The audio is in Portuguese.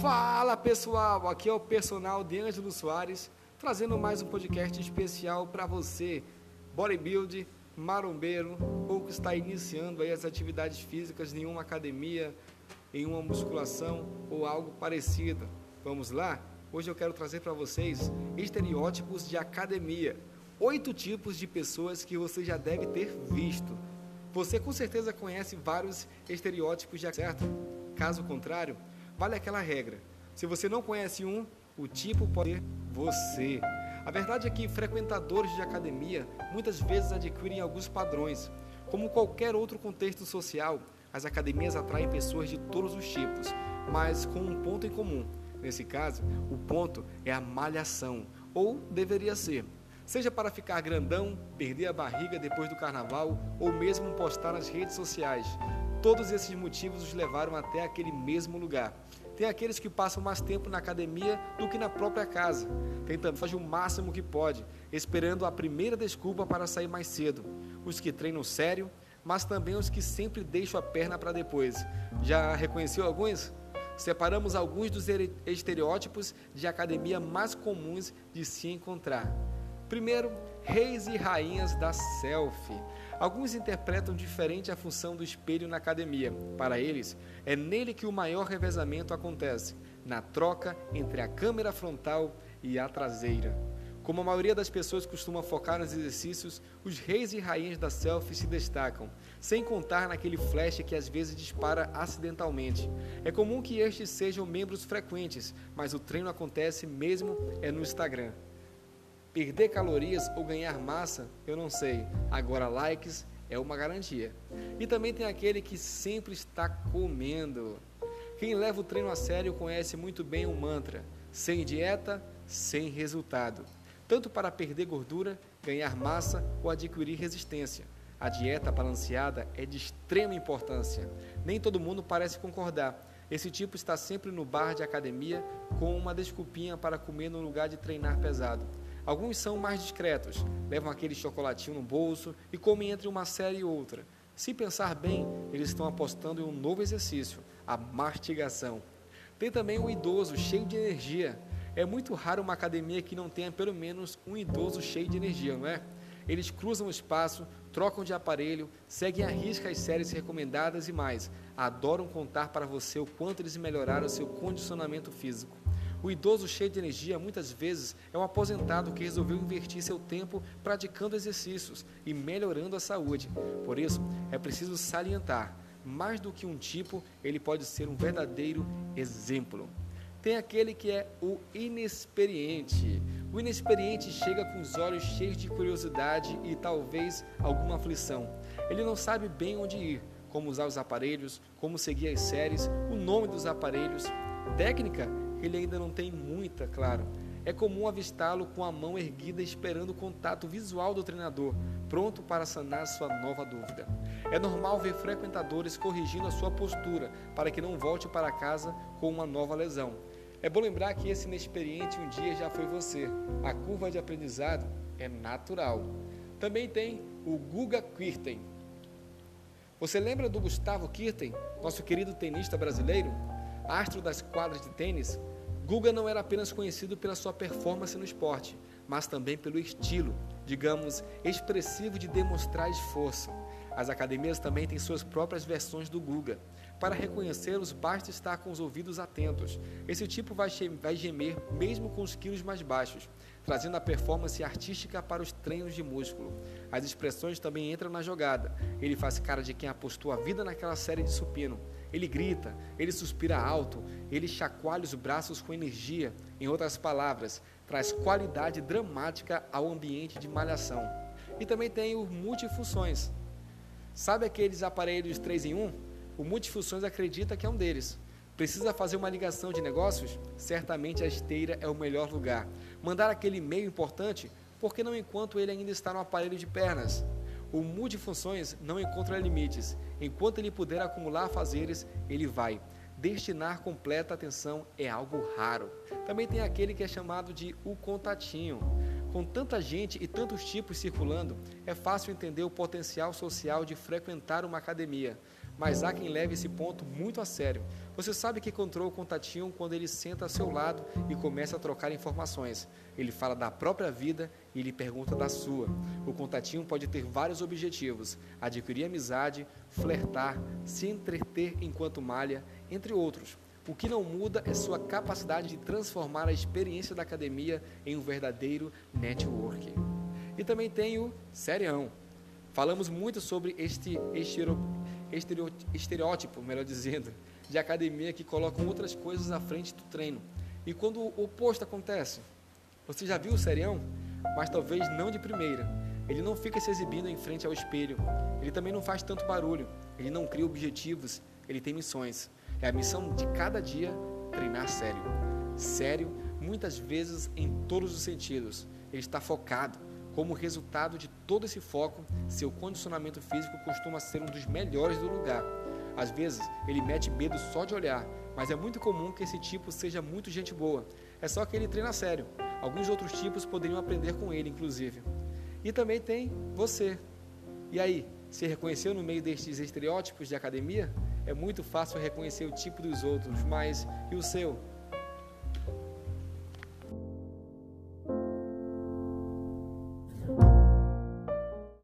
Fala pessoal, aqui é o personal de Ângelo Soares, trazendo mais um podcast especial para você, bodybuilder, marombeiro, ou que está iniciando aí as atividades físicas em uma academia, em uma musculação ou algo parecido. Vamos lá? Hoje eu quero trazer para vocês estereótipos de academia. Oito tipos de pessoas que você já deve ter visto. Você com certeza conhece vários estereótipos de certo? Caso contrário, vale aquela regra. Se você não conhece um, o tipo pode ser você. A verdade é que frequentadores de academia muitas vezes adquirem alguns padrões. Como qualquer outro contexto social, as academias atraem pessoas de todos os tipos, mas com um ponto em comum. Nesse caso, o ponto é a malhação, ou deveria ser. Seja para ficar grandão, perder a barriga depois do carnaval ou mesmo postar nas redes sociais. Todos esses motivos os levaram até aquele mesmo lugar. Tem aqueles que passam mais tempo na academia do que na própria casa, tentando fazer o máximo que pode, esperando a primeira desculpa para sair mais cedo. Os que treinam sério, mas também os que sempre deixam a perna para depois. Já reconheceu alguns? Separamos alguns dos estereótipos de academia mais comuns de se encontrar. Primeiro, reis e rainhas da selfie. Alguns interpretam diferente a função do espelho na academia. Para eles, é nele que o maior revezamento acontece, na troca entre a câmera frontal e a traseira. Como a maioria das pessoas costuma focar nos exercícios, os reis e rainhas da selfie se destacam, sem contar naquele flash que às vezes dispara acidentalmente. É comum que estes sejam membros frequentes, mas o treino acontece mesmo é no Instagram. Perder calorias ou ganhar massa, eu não sei. Agora, likes é uma garantia. E também tem aquele que sempre está comendo. Quem leva o treino a sério conhece muito bem o mantra: sem dieta, sem resultado. Tanto para perder gordura, ganhar massa ou adquirir resistência. A dieta balanceada é de extrema importância. Nem todo mundo parece concordar. Esse tipo está sempre no bar de academia com uma desculpinha para comer no lugar de treinar pesado. Alguns são mais discretos, levam aquele chocolatinho no bolso e comem entre uma série e outra. Se pensar bem, eles estão apostando em um novo exercício, a mastigação. Tem também o idoso cheio de energia. É muito raro uma academia que não tenha pelo menos um idoso cheio de energia, não é? Eles cruzam o espaço, trocam de aparelho, seguem a risca as séries recomendadas e mais. Adoram contar para você o quanto eles melhoraram seu condicionamento físico. O idoso cheio de energia muitas vezes é um aposentado que resolveu investir seu tempo praticando exercícios e melhorando a saúde. Por isso, é preciso salientar: mais do que um tipo, ele pode ser um verdadeiro exemplo. Tem aquele que é o inexperiente. O inexperiente chega com os olhos cheios de curiosidade e talvez alguma aflição. Ele não sabe bem onde ir, como usar os aparelhos, como seguir as séries, o nome dos aparelhos. Técnica ele ainda não tem muita, claro. É comum avistá-lo com a mão erguida esperando o contato visual do treinador, pronto para sanar sua nova dúvida. É normal ver frequentadores corrigindo a sua postura para que não volte para casa com uma nova lesão. É bom lembrar que esse inexperiente um dia já foi você. A curva de aprendizado é natural. Também tem o Guga Kirten. Você lembra do Gustavo Kirten, nosso querido tenista brasileiro? Astro das quadras de tênis, Guga não era apenas conhecido pela sua performance no esporte, mas também pelo estilo, digamos, expressivo de demonstrar esforço. As academias também têm suas próprias versões do Guga. Para reconhecê-los, basta estar com os ouvidos atentos. Esse tipo vai gemer mesmo com os quilos mais baixos, trazendo a performance artística para os treinos de músculo. As expressões também entram na jogada. Ele faz cara de quem apostou a vida naquela série de supino. Ele grita, ele suspira alto, ele chacoalha os braços com energia. Em outras palavras, traz qualidade dramática ao ambiente de malhação. E também tem o multifunções. Sabe aqueles aparelhos 3 em 1? O multifunções acredita que é um deles. Precisa fazer uma ligação de negócios? Certamente a esteira é o melhor lugar. Mandar aquele e-mail importante? Porque não enquanto ele ainda está no aparelho de pernas. O multifunções não encontra limites. Enquanto ele puder acumular fazeres, ele vai. Destinar completa atenção é algo raro. Também tem aquele que é chamado de o contatinho. Com tanta gente e tantos tipos circulando, é fácil entender o potencial social de frequentar uma academia, mas há quem leve esse ponto muito a sério. Você sabe que encontrou o contatinho quando ele senta ao seu lado e começa a trocar informações. Ele fala da própria vida e lhe pergunta da sua. O contatinho pode ter vários objetivos: adquirir amizade, flertar, se entreter enquanto malha, entre outros. O que não muda é sua capacidade de transformar a experiência da academia em um verdadeiro network. E também tem o serião. Falamos muito sobre este estereótipo, melhor dizendo, de academia que colocam outras coisas à frente do treino. E quando o oposto acontece, você já viu o serião? Mas talvez não de primeira. Ele não fica se exibindo em frente ao espelho. Ele também não faz tanto barulho. Ele não cria objetivos. Ele tem missões. É a missão de cada dia treinar sério. Sério, muitas vezes em todos os sentidos. Ele está focado. Como resultado de todo esse foco, seu condicionamento físico costuma ser um dos melhores do lugar. Às vezes, ele mete medo só de olhar, mas é muito comum que esse tipo seja muito gente boa. É só que ele treina sério. Alguns outros tipos poderiam aprender com ele, inclusive. E também tem você. E aí, se reconheceu no meio destes estereótipos de academia? É muito fácil reconhecer o tipo dos outros, mas e o seu?